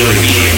Feeling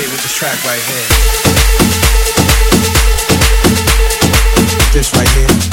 fuck with this track right here, you know?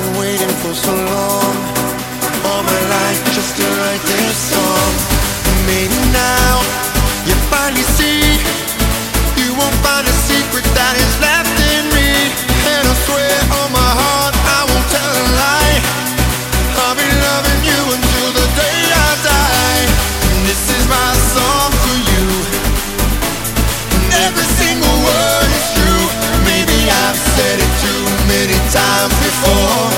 been waiting for so long. All my life just to write this song. Maybe now you finally see. You won't find a secret that is left in me. And I swear on my heart I won't tell a lie. I'll be loving you until the day I die. This is my song for you. Every single word is true. Maybe I've said it too many times before.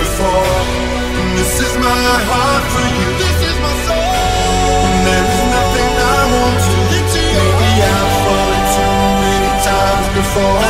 before. And this is my heart for you. This is my soul. And there is nothing I won't do. Maybe I've fallen too many times before.